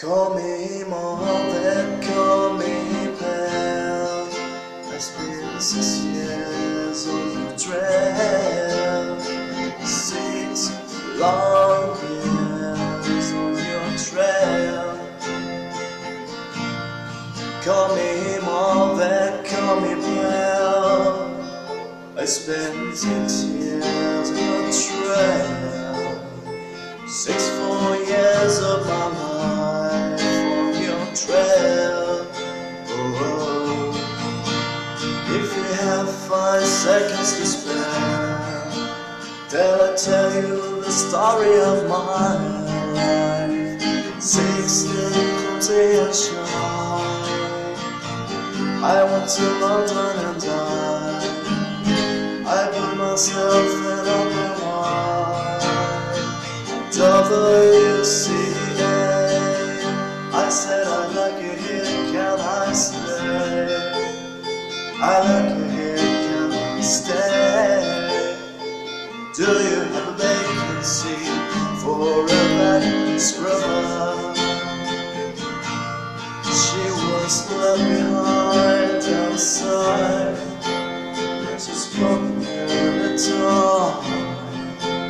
Call me mother, call me pal. I spent six years on the trail, six long years on your trail. Call me mother, call me pal. I spent six years seconds to spare, then I tell you the story of my life. Sixteen clumsy and shy. I went to London and died. I put myself in open wide. WCA. Can I stay? Do you have a vacancy for a back scrubber? She was left behind outside. She spoke in the time.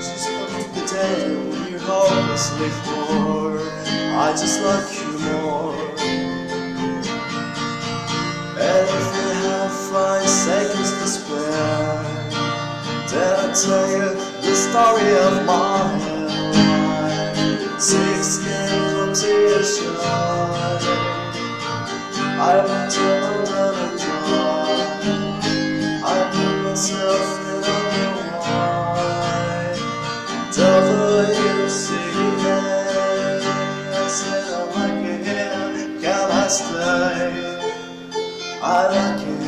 She spoke the day when you're hopelessly poor. I just like you tell you the story of my life. Sixteen clumsy and shy. I went to London and died. I put myself in a new wine. WCA. I said I like it here, can I stay? I like it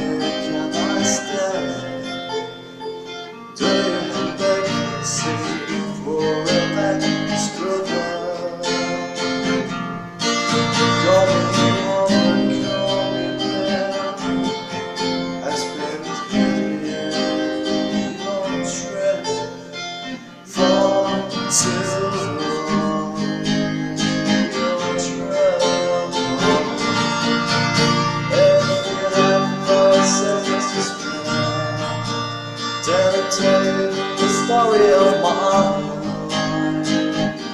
story of my life.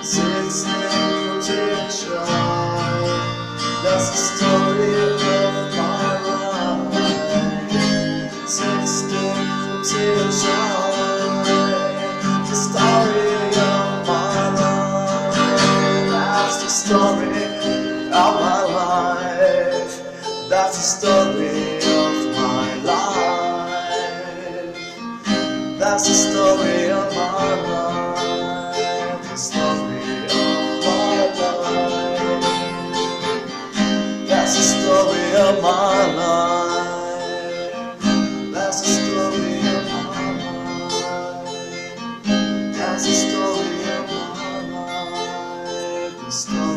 Sixteen potential. That's the story of my life. Sixteen potential. The story of my life. That's the story of my life. That's the story That's the story of my life. The story of my life. That's the story of my life. That's the story of my life. That's the story of my life. The story.